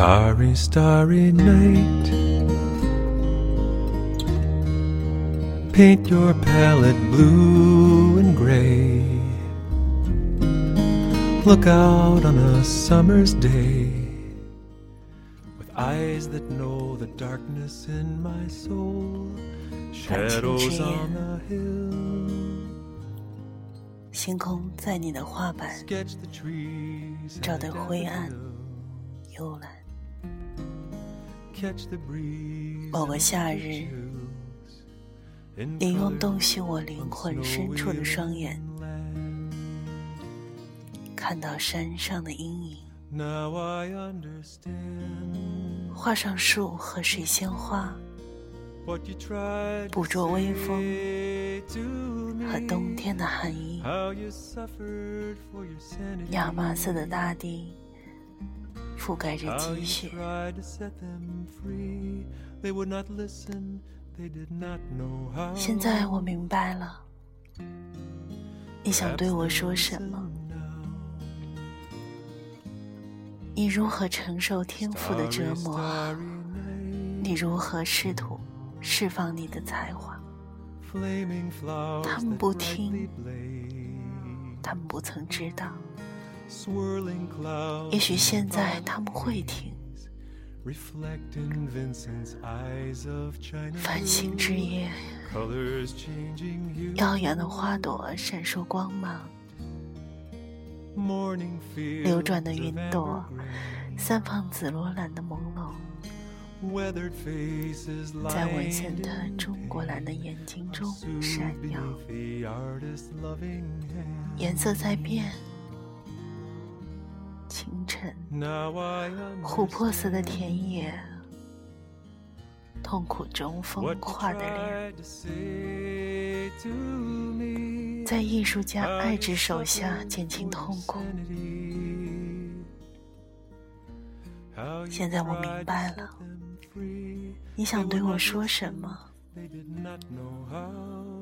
Starry, starry night. Paint your palette blue and gray. Look out on a summer's day with eyes that know the darkness in my soul. Shadows on the hill. 星空在你的画板 Sketch the trees 照得 and 灰暗 daffodils. 幽蓝。 某个夏日，你用洞悉我灵魂深处的双眼，看到山上的阴影，画上树和水仙花，捕捉微风和冬天的寒意，亚麻色的大地。覆盖着积雪现在我明白了你想对我说什么？你如何承受天赋的折磨？你如何试图释放你的才华？他们不听他们不曾知道。也许现在他们会听。reflect in Vincent's eyes of China. 繁星之夜，Colors changing hue. 耀眼的花朵闪烁光芒，Morning 流转的云朵散放紫罗兰的朦胧，grain. Weathered faces 在文献的中国蓝的.眼睛中闪耀.颜色在变。清晨，琥珀色的田野，痛苦中风化的脸.在艺术家爱之手下减轻痛苦。现在我明白了，你想对我说什么？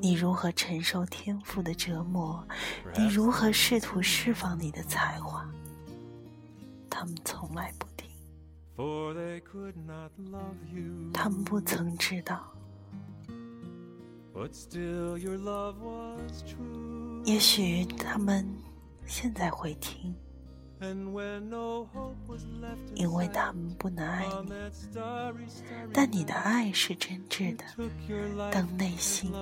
你如何承受天赋的折磨？你如何试图释放你的才华？他们从来不听，他们不曾知道。也许他们现在会听，因为他们不能爱你，但你的爱是真挚的。当内心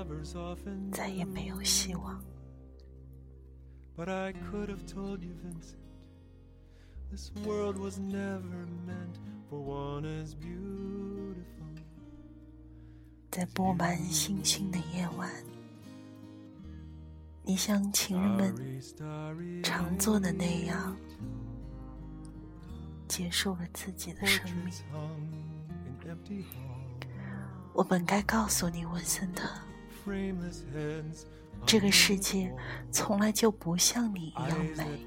再也没有希望，But I could have told you, Vincent, this world was never meant for one as beautiful. 在布满星星的夜晚，你像情人们常做的那样，结束了自己的生命。我本该告诉你，文森特，这个世界从来就不像你一样美。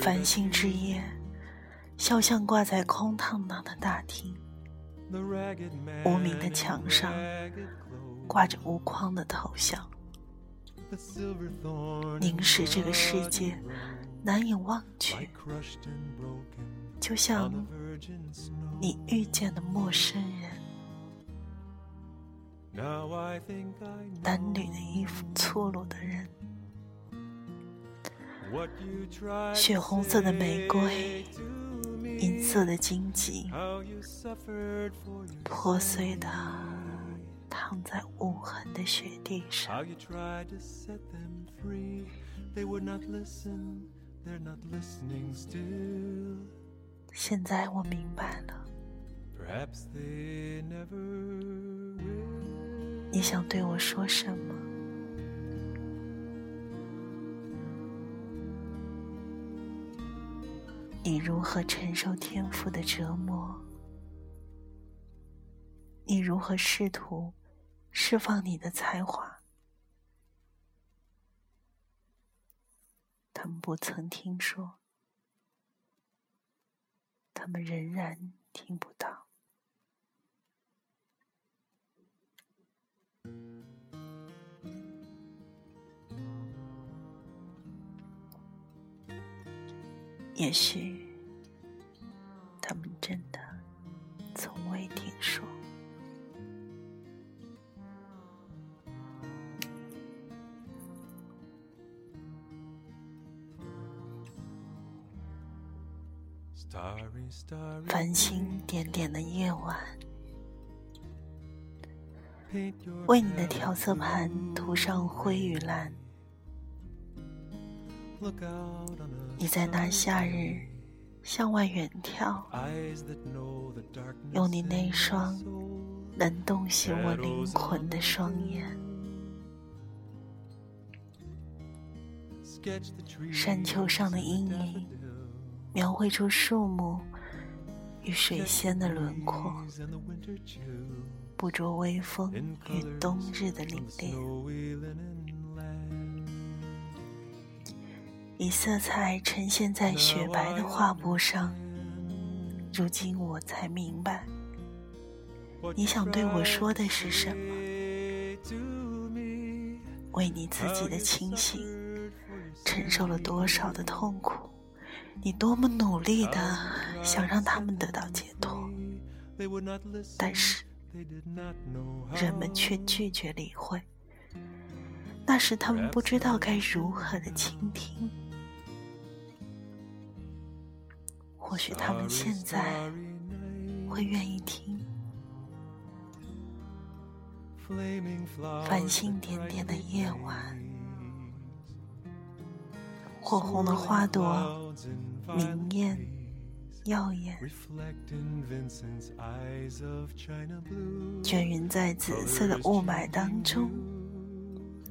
繁星之夜，肖像挂在空荡荡的大厅，无名的墙上挂着无框的头像，凝视这个世界，难以忘却，就像你遇见的陌生人，男女的衣服，粗鲁的人。血红色的玫瑰，银色的荆棘，破碎的躺在无痕的雪地上。现在我明白了，你想对我说什么？你如何承受天赋的折磨？你如何试图释放你的才华？他们不曾听说，他们仍然听不到。也许他们真的从未听说。繁星点点的夜晚，为你的调色盘涂上灰与蓝。你在那夏日向外远眺，用你那双能洞悉我灵魂的双眼。山丘上的阴影，描绘出树木与水仙的轮廓，捕捉微风与冬日的凛冽。以色彩呈现在雪白的画布上，如今我才明白，你想对我说的是什么。为你自己的清醒，承受了多少的痛苦？你多么努力的想让他们得到解脱，但是人们却拒绝理会。那时他们不知道该如何的倾听。或许他们现在会愿意听。繁星点点的夜晚，火红的花朵明艳耀眼，卷云在紫色的雾霾当中，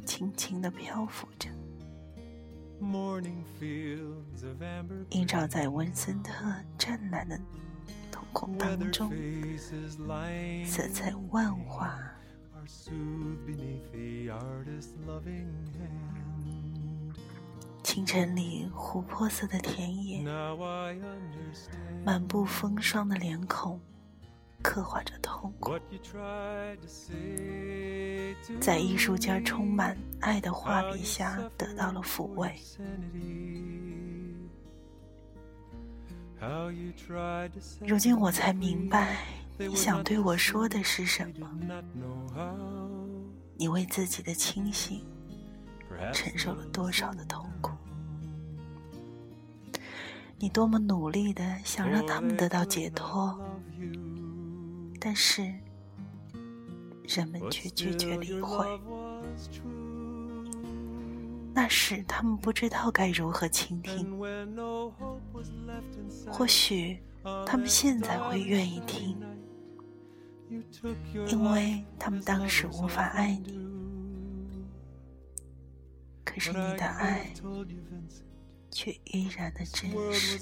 轻轻的漂浮着。映照在文森特湛蓝的瞳孔当中，色彩万花。清晨里，琥珀色的田野，满布风霜的脸孔。刻画着痛苦，在艺术家充满爱的画笔下得到了抚慰。如今我才明白，你想对我说的是什么。你为自己的清醒承受了多少的痛苦？你多么努力的想让他们得到解脱？但是，人们却拒绝理会。那时，他们不知道该如何倾听。或许，他们现在会愿意听，因为他们当时无法爱你。可是，你的爱却依然的真实。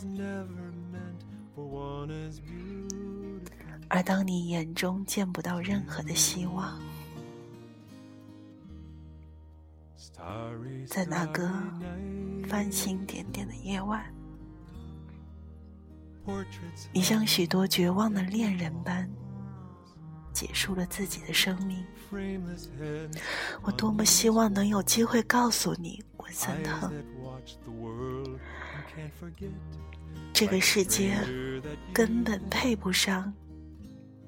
而当你眼中见不到任何的希望，在那个繁星点点的夜晚，你像许多绝望的恋人般结束了自己的生命。我多么希望能有机会告诉你，文森特，这个世界根本配不上。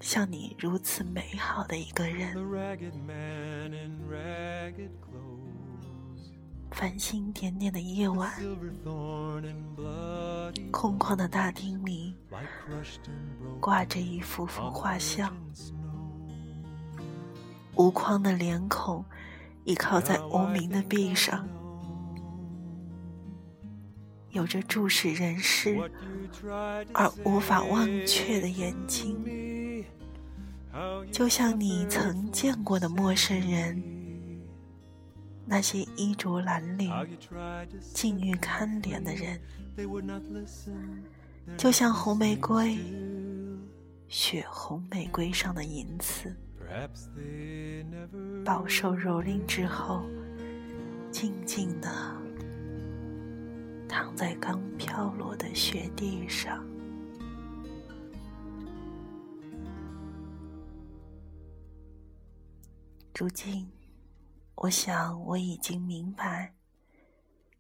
像你如此美好的一个人，繁星点点的夜晚，空旷的大厅里挂着一幅幅画像，无框的脸孔倚靠在无名的壁上，有着注视人世而无法忘却的眼睛。就像你曾见过的陌生人，那些衣着褴褛、境遇堪怜的人，就像红玫瑰，血红玫瑰上的银刺，饱受蹂躏之后，静静的躺在刚飘落的雪地上。如今，我想我已经明白，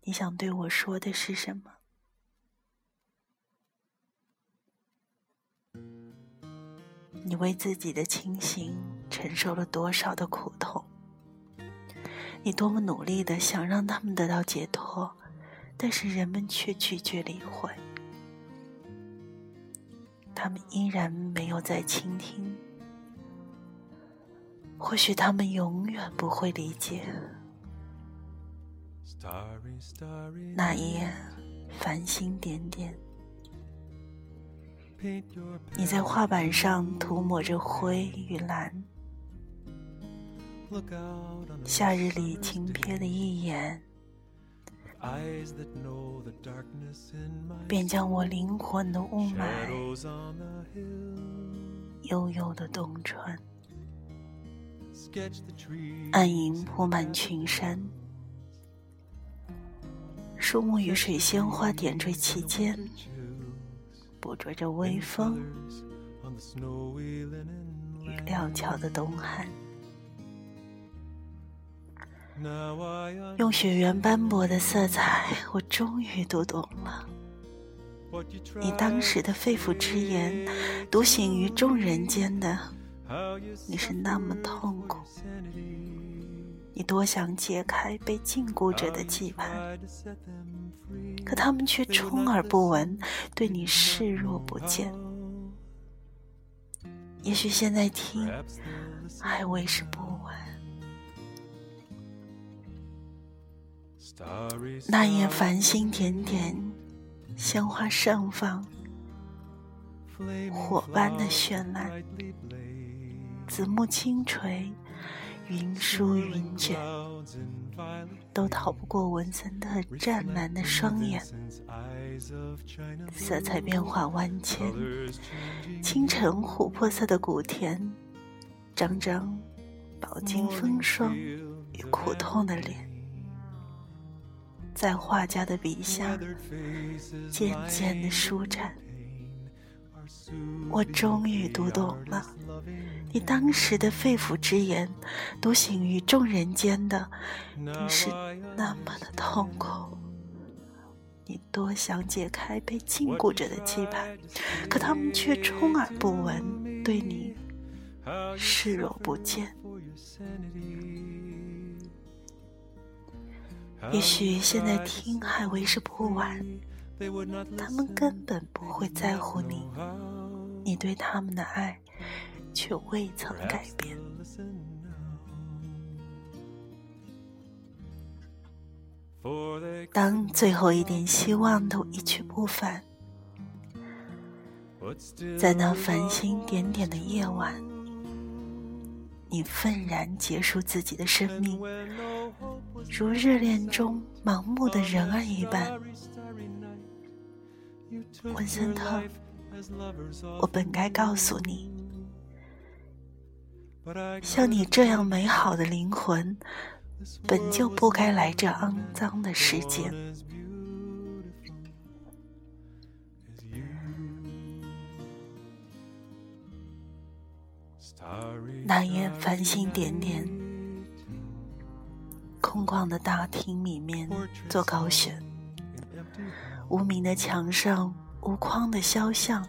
你想对我说的是什么。你为自己的清醒承受了多少的苦痛？你多么努力的想让他们得到解脱，但是人们却拒绝理会。他们依然没有在倾听。或许他们永远不会理解。那一夜，繁星点点。你在画板上涂抹着灰与蓝，夏日里轻瞥的一眼，便将我灵魂的雾霾悠悠的洞穿。暗影铺满群山，树木与水仙花点缀其间。捕捉着微风。与料峭的冬寒，用雪原斑驳的色彩，我终于读懂了。你当时的肺腑之言，独醒于众人间的，你是那么痛苦。你多想解开被禁锢着的羁绊，可他们却充耳不闻，对你视若不见。也许现在听还为时不晚。那夜繁星点点，鲜花盛放，火般的绚烂，紫木轻垂。云舒云卷，都逃不过文森特湛蓝的双眼。色彩变化万千，清晨琥珀色的古田，张张饱经风霜与苦痛的脸，在画家的笔下渐渐的舒展。我终于读懂了你当时的肺腑之言，独行于众人间的，你是那么的痛苦。你多想解开被禁锢着的羁绊，可他们却充耳不闻，对你视若不见。也许现在听还为时不晚。他们根本不会在乎你，你对他们的爱却未曾改变。当最后一点希望都一去不返，在那繁星点点的夜晚，你愤然结束自己的生命，如热恋中盲目的人儿一般。文森特，我本该告诉你，像你这样美好的灵魂，本就不该来这肮脏的世界。那夜繁星点点，空旷的大厅里面做高选。无名的墙上，无框的肖像，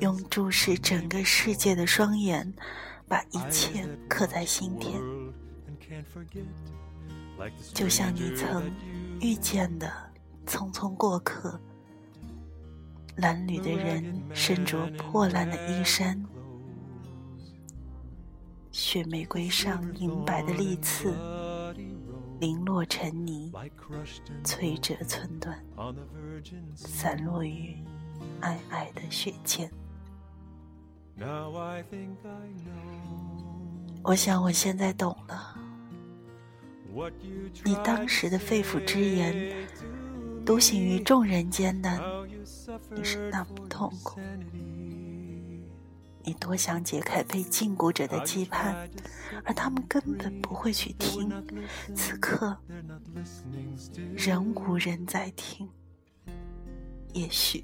用注视整个世界的双眼，把一切刻在心田。就像你曾遇见的匆匆过客，褴褛的人身着破烂的衣衫，雪玫瑰上银白的利刺。零落成泥，摧折寸断，散落于皑皑的雪间。我想我现在懂了，你当时的肺腑之言，独行于众人间的，你是那么痛苦。你多想解开被禁锢者的羁绊，而他们根本不会去听。此刻，仍无人在听。也许，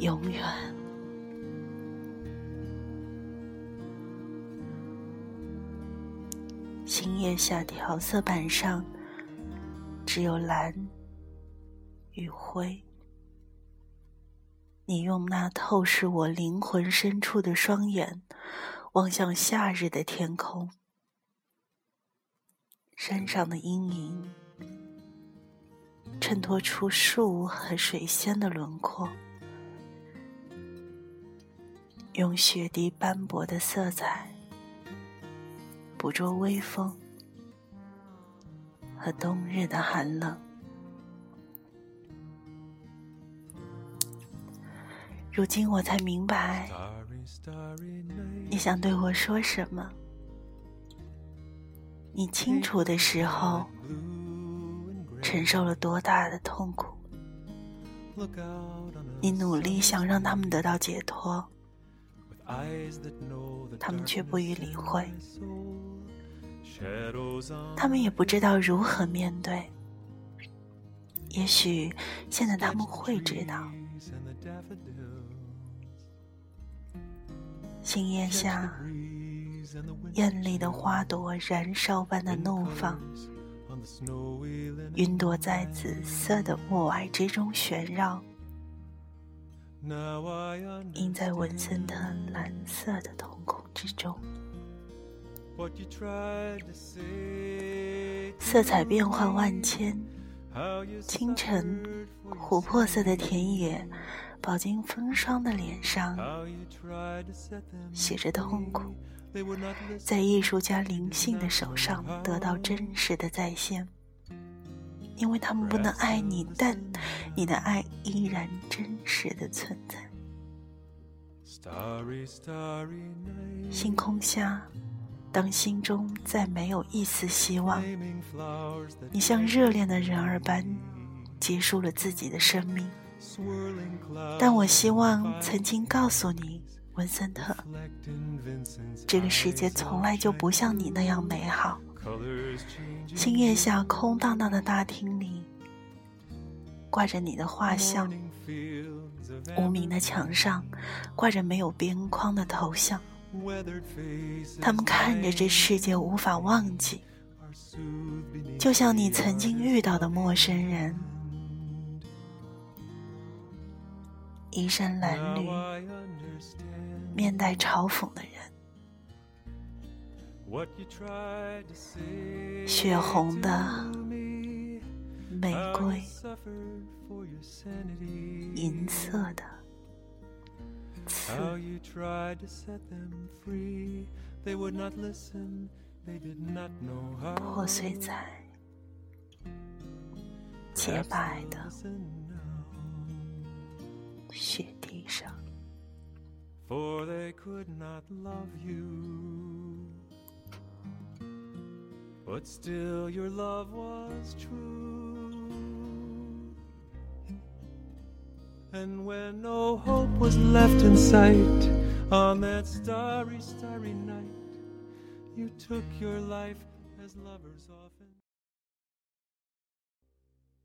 永远。星夜下调色板上，只有蓝与灰。你用那透视我灵魂深处的双眼，望向夏日的天空，山上的阴影衬托出树和水仙的轮廓，用雪滴斑驳的色彩捕捉微风和冬日的寒冷。如今我才明白，你想对我说什么。你清楚的时候，承受了多大的痛苦。你努力想让他们得到解脱，他们却不予理会。他们也不知道如何面对。也许现在他们会知道。星夜下，艳丽的花朵燃烧般的怒放，云朵在紫色的雾霭之中旋绕，映在文森特蓝色的瞳孔之中。色彩变幻万千，清晨，琥珀色的田野。饱经风霜的脸上写着痛苦，在艺术家灵性的手上得到真实的再现，因为他们不能爱你，但你的爱依然真实的存在。星空下，当心中再没有一丝希望，你像热恋的人儿般结束了自己的生命。但我希望曾经告诉你，文森特，这个世界从来就不像你那样美好。星夜下空荡荡的大厅里，挂着你的画像，无名的墙上挂着没有边框的头像。他们看着这世界无法忘记，就像你曾经遇到的陌生人。衣衫褴褛、面带嘲讽的人，血红的玫瑰，银色的刺，破碎在洁白的。雪地上。For they could not love you, but still your love was true. And when no hope was left in sight on that starry, starry night, you took your life as lovers often.